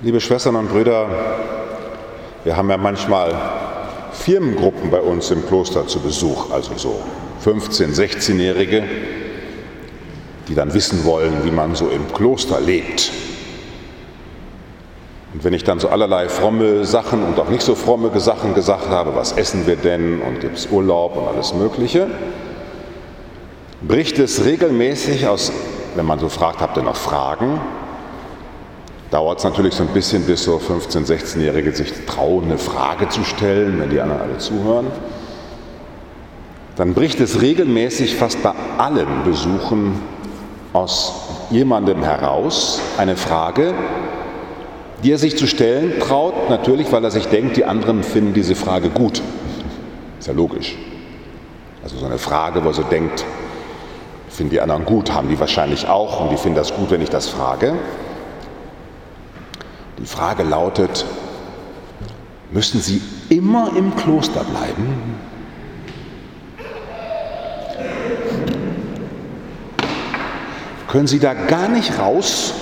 Liebe Schwestern und Brüder, wir haben ja manchmal Firmengruppen bei uns im Kloster zu Besuch, also so 15-, 16-Jährige, die dann wissen wollen, wie man so im Kloster lebt. Und wenn ich dann so allerlei fromme Sachen und auch nicht so fromme Sachen gesagt habe, was essen wir denn und gibt es Urlaub und alles Mögliche, bricht es regelmäßig aus, wenn man so fragt, habt ihr noch Fragen? Dauert es natürlich so ein bisschen, bis so 15-, 16-Jährige sich trauen, eine Frage zu stellen, wenn die anderen alle zuhören. Dann bricht es regelmäßig fast bei allen Besuchen aus jemandem heraus eine Frage, die er sich zu stellen traut, natürlich, weil er sich denkt, die anderen finden diese Frage gut. Ist ja logisch. Also so eine Frage, wo er so denkt, finden die anderen gut, haben die wahrscheinlich auch und die finden das gut, wenn ich das frage. Die Frage lautet, müssen Sie immer im Kloster bleiben? Können Sie da gar nicht raus?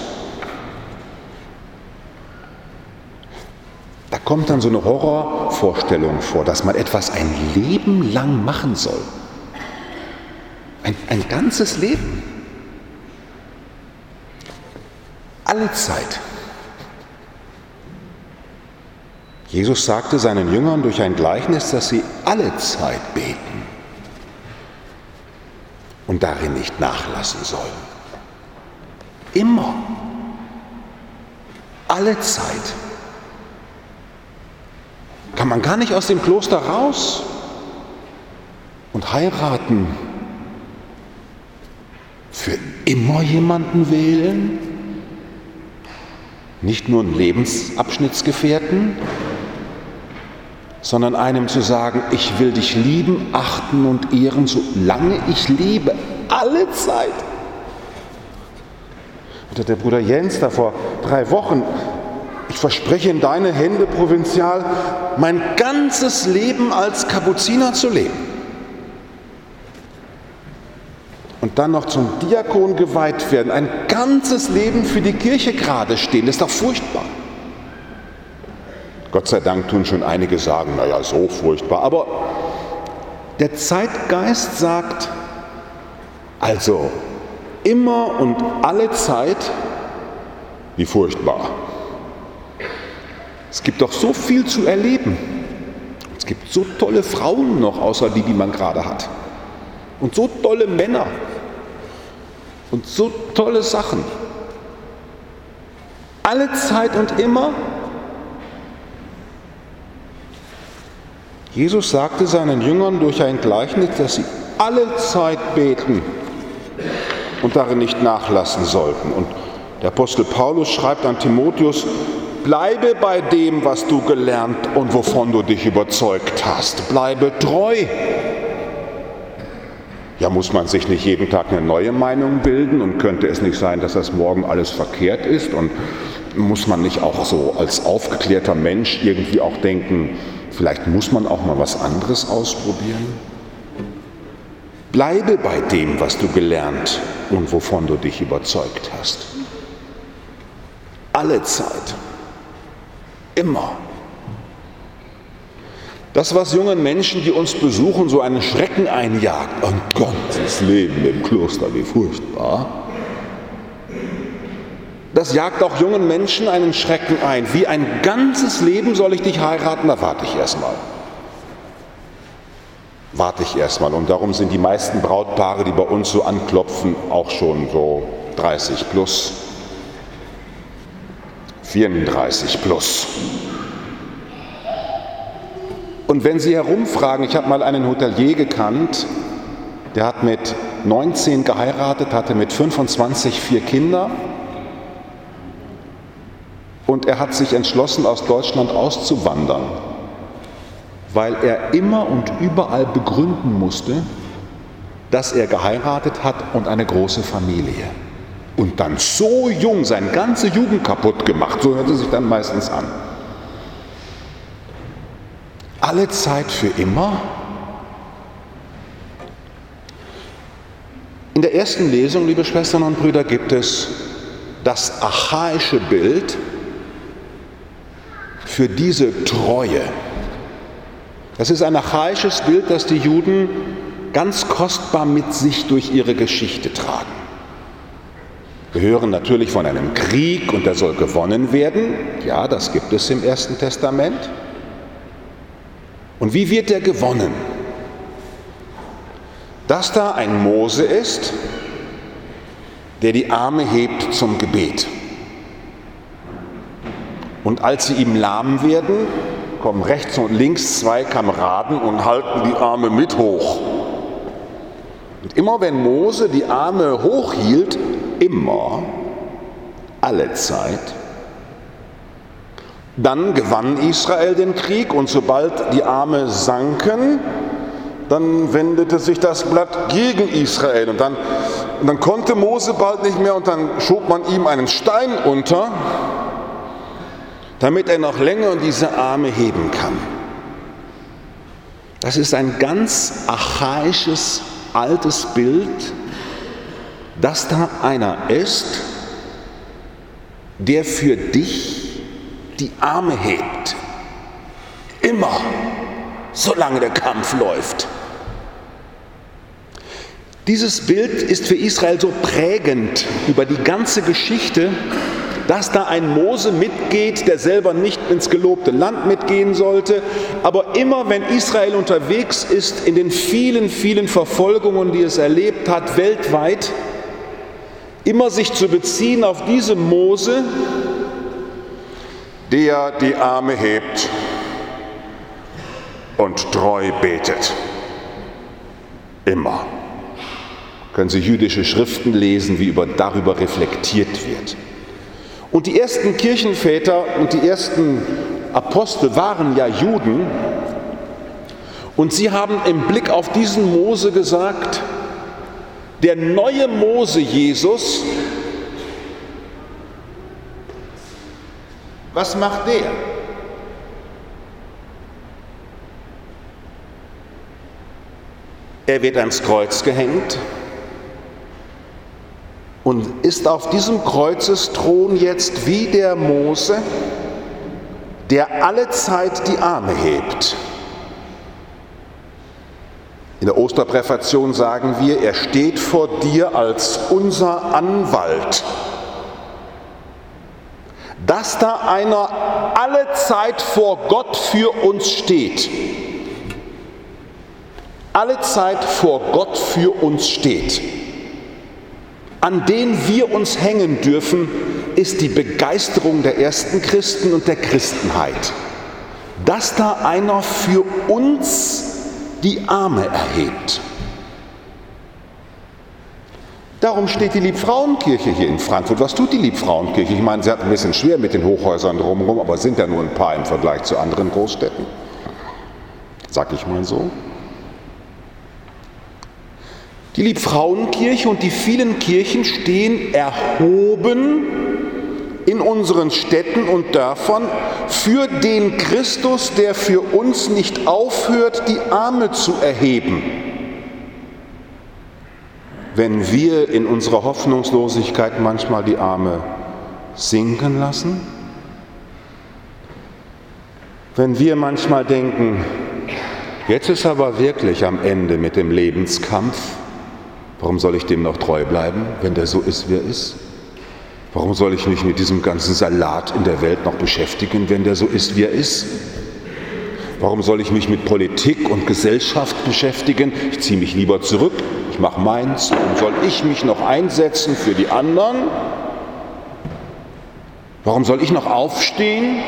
Da kommt dann so eine Horrorvorstellung vor, dass man etwas ein Leben lang machen soll. Ein, ein ganzes Leben. Alle Zeit. Jesus sagte seinen Jüngern durch ein Gleichnis, dass sie alle Zeit beten und darin nicht nachlassen sollen. Immer. Alle Zeit. Kann man gar nicht aus dem Kloster raus und heiraten? Für immer jemanden wählen? Nicht nur einen Lebensabschnittsgefährten, sondern einem zu sagen, ich will dich lieben, achten und ehren, solange ich lebe, alle Zeit. Oder der Bruder Jens da vor drei Wochen, ich verspreche in deine Hände, Provinzial, mein ganzes Leben als Kapuziner zu leben. Und dann noch zum Diakon geweiht werden, ein ganzes Leben für die Kirche gerade stehen, das ist doch furchtbar. Gott sei Dank tun schon einige sagen, naja, so furchtbar. Aber der Zeitgeist sagt, also immer und alle Zeit, wie furchtbar. Es gibt doch so viel zu erleben. Es gibt so tolle Frauen noch, außer die, die man gerade hat. Und so tolle Männer. Und so tolle Sachen. Alle Zeit und immer Jesus sagte seinen Jüngern durch ein Gleichnis, dass sie alle Zeit beten und darin nicht nachlassen sollten. Und der Apostel Paulus schreibt an Timotheus, bleibe bei dem, was du gelernt und wovon du dich überzeugt hast. Bleibe treu. Ja, muss man sich nicht jeden Tag eine neue Meinung bilden und könnte es nicht sein, dass das morgen alles verkehrt ist und muss man nicht auch so als aufgeklärter Mensch irgendwie auch denken, Vielleicht muss man auch mal was anderes ausprobieren. Bleibe bei dem, was du gelernt und wovon du dich überzeugt hast. Alle Zeit. Immer. Das, was jungen Menschen, die uns besuchen, so einen Schrecken einjagt, ein ganzes Leben im Kloster, wie furchtbar, das jagt auch jungen Menschen einen Schrecken ein. Wie ein ganzes Leben soll ich dich heiraten? Da warte ich erstmal. Warte ich erstmal. Und darum sind die meisten Brautpaare, die bei uns so anklopfen, auch schon so 30 plus, 34 plus. Und wenn Sie herumfragen, ich habe mal einen Hotelier gekannt, der hat mit 19 geheiratet, hatte mit 25 vier Kinder und er hat sich entschlossen, aus Deutschland auszuwandern, weil er immer und überall begründen musste, dass er geheiratet hat und eine große Familie. Und dann so jung seine ganze Jugend kaputt gemacht, so hört es sich dann meistens an. Alle Zeit für immer? In der ersten Lesung, liebe Schwestern und Brüder, gibt es das archaische Bild für diese Treue. Das ist ein archaisches Bild, das die Juden ganz kostbar mit sich durch ihre Geschichte tragen. Wir hören natürlich von einem Krieg und der soll gewonnen werden. Ja, das gibt es im Ersten Testament. Und wie wird der gewonnen? Dass da ein Mose ist, der die Arme hebt zum Gebet. Und als sie ihm lahm werden, kommen rechts und links zwei Kameraden und halten die Arme mit hoch. Und immer wenn Mose die Arme hochhielt, immer, alle Zeit, dann gewann Israel den Krieg und sobald die Arme sanken, dann wendete sich das Blatt gegen Israel und dann, und dann konnte Mose bald nicht mehr und dann schob man ihm einen Stein unter, damit er noch länger diese Arme heben kann. Das ist ein ganz archaisches, altes Bild, dass da einer ist, der für dich die Arme hebt. Immer, solange der Kampf läuft. Dieses Bild ist für Israel so prägend über die ganze Geschichte, dass da ein Mose mitgeht, der selber nicht ins gelobte Land mitgehen sollte, aber immer wenn Israel unterwegs ist in den vielen, vielen Verfolgungen, die es erlebt hat, weltweit, immer sich zu beziehen auf diese Mose, der die Arme hebt und treu betet. Immer können Sie jüdische Schriften lesen, wie über, darüber reflektiert wird. Und die ersten Kirchenväter und die ersten Apostel waren ja Juden. Und sie haben im Blick auf diesen Mose gesagt, der neue Mose Jesus, was macht der? Er wird ans Kreuz gehängt, und ist auf diesem Kreuzesthron jetzt wie der Mose, der alle Zeit die Arme hebt. In der Osterpräfation sagen wir, er steht vor dir als unser Anwalt. Dass da einer alle Zeit vor Gott für uns steht, alle Zeit vor Gott für uns steht an den wir uns hängen dürfen, ist die Begeisterung der ersten Christen und der Christenheit. Dass da einer für uns die Arme erhebt. Darum steht die Liebfrauenkirche hier in Frankfurt. Was tut die Liebfrauenkirche? Ich meine, sie hat ein bisschen schwer mit den Hochhäusern drumherum, aber sind ja nur ein paar im Vergleich zu anderen Großstädten. Sag ich mal so. Die Liebfrauenkirche und die vielen Kirchen stehen erhoben in unseren Städten und Dörfern für den Christus, der für uns nicht aufhört, die Arme zu erheben. Wenn wir in unserer Hoffnungslosigkeit manchmal die Arme sinken lassen, wenn wir manchmal denken, jetzt ist aber wirklich am Ende mit dem Lebenskampf, Warum soll ich dem noch treu bleiben, wenn der so ist, wie er ist? Warum soll ich mich mit diesem ganzen Salat in der Welt noch beschäftigen, wenn der so ist, wie er ist? Warum soll ich mich mit Politik und Gesellschaft beschäftigen? Ich ziehe mich lieber zurück, ich mache meins. Warum soll ich mich noch einsetzen für die anderen? Warum soll ich noch aufstehen?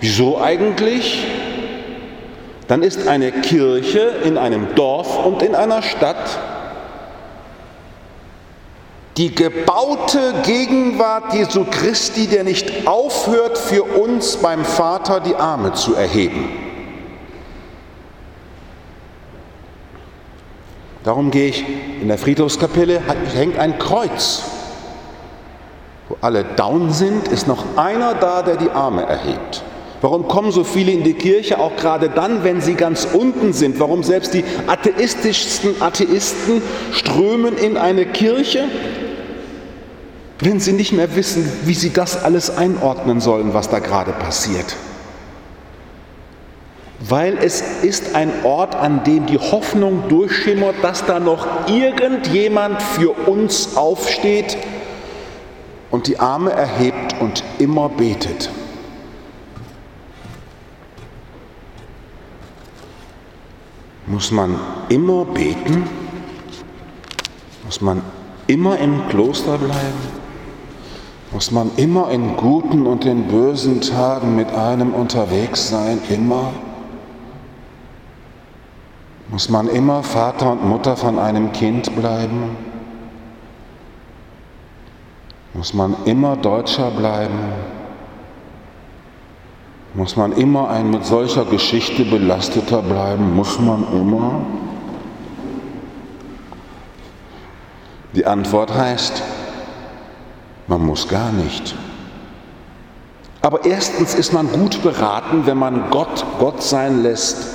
Wieso eigentlich? Dann ist eine Kirche in einem Dorf und in einer Stadt die gebaute Gegenwart Jesu Christi, der nicht aufhört, für uns beim Vater die Arme zu erheben. Darum gehe ich in der Friedhofskapelle, hängt ein Kreuz. Wo alle down sind, ist noch einer da, der die Arme erhebt. Warum kommen so viele in die Kirche, auch gerade dann, wenn sie ganz unten sind? Warum selbst die atheistischsten Atheisten strömen in eine Kirche, wenn sie nicht mehr wissen, wie sie das alles einordnen sollen, was da gerade passiert. Weil es ist ein Ort, an dem die Hoffnung durchschimmert, dass da noch irgendjemand für uns aufsteht und die Arme erhebt und immer betet. Muss man immer beten? Muss man immer im Kloster bleiben? Muss man immer in guten und in bösen Tagen mit einem unterwegs sein? Immer? Muss man immer Vater und Mutter von einem Kind bleiben? Muss man immer Deutscher bleiben? Muss man immer ein mit solcher Geschichte belasteter bleiben? Muss man immer? Die Antwort heißt, man muss gar nicht. Aber erstens ist man gut beraten, wenn man Gott Gott sein lässt,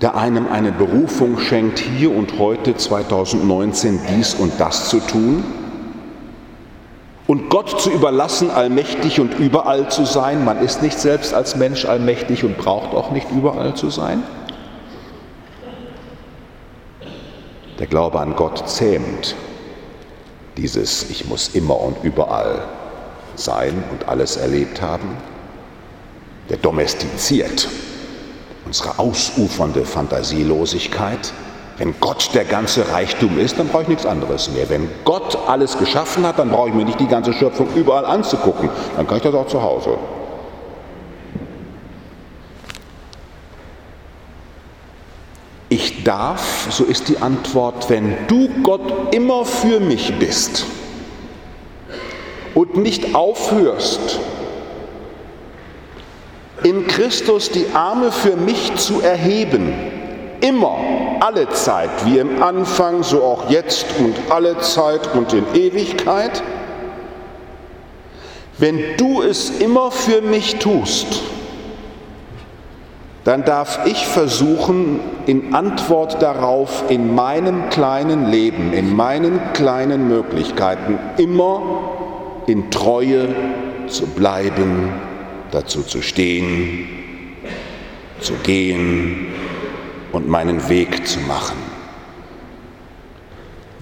der einem eine Berufung schenkt, hier und heute 2019 dies und das zu tun. Und Gott zu überlassen, allmächtig und überall zu sein. Man ist nicht selbst als Mensch allmächtig und braucht auch nicht überall zu sein. Der Glaube an Gott zähmt dieses Ich muss immer und überall sein und alles erlebt haben, der domestiziert unsere ausufernde Fantasielosigkeit. Wenn Gott der ganze Reichtum ist, dann brauche ich nichts anderes mehr. Wenn Gott alles geschaffen hat, dann brauche ich mir nicht die ganze Schöpfung überall anzugucken. Dann kann ich das auch zu Hause. Ich darf, so ist die Antwort, wenn du Gott immer für mich bist und nicht aufhörst, in Christus die Arme für mich zu erheben, immer, alle Zeit, wie im Anfang, so auch jetzt und alle Zeit und in Ewigkeit, wenn du es immer für mich tust, dann darf ich versuchen, in Antwort darauf in meinem kleinen Leben, in meinen kleinen Möglichkeiten immer in Treue zu bleiben, dazu zu stehen, zu gehen und meinen Weg zu machen.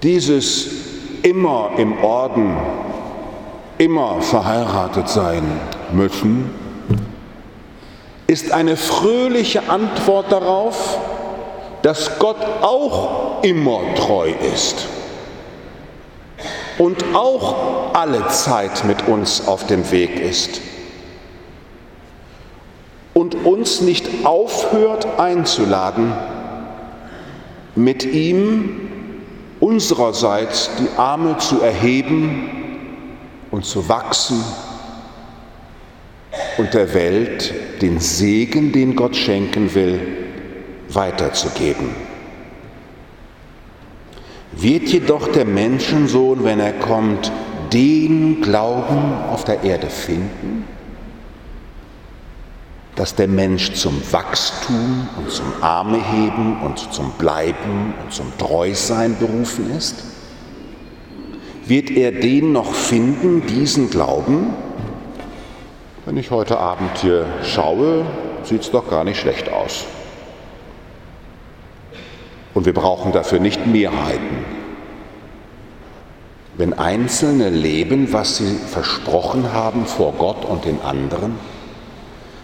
Dieses immer im Orden, immer verheiratet sein müssen, ist eine fröhliche Antwort darauf, dass Gott auch immer treu ist und auch alle Zeit mit uns auf dem Weg ist und uns nicht aufhört einzuladen, mit ihm unsererseits die Arme zu erheben und zu wachsen und der Welt den Segen, den Gott schenken will, weiterzugeben. Wird jedoch der Menschensohn, wenn er kommt, den Glauben auf der Erde finden, dass der Mensch zum Wachstum und zum Armeheben und zum Bleiben und zum Treusein berufen ist? Wird er den noch finden, diesen Glauben? Wenn ich heute Abend hier schaue, sieht es doch gar nicht schlecht aus. Und wir brauchen dafür nicht Mehrheiten. Wenn Einzelne leben, was sie versprochen haben vor Gott und den anderen,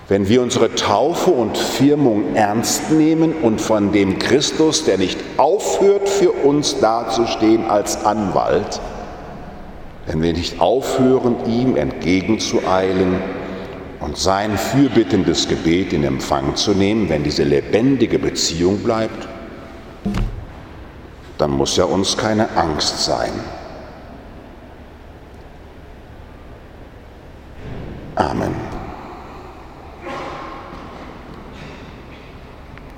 wenn wir unsere Taufe und Firmung ernst nehmen und von dem Christus, der nicht aufhört, für uns dazustehen als Anwalt, wenn wir nicht aufhören, ihm entgegenzueilen, und sein fürbittendes Gebet in Empfang zu nehmen, wenn diese lebendige Beziehung bleibt, dann muss ja uns keine Angst sein.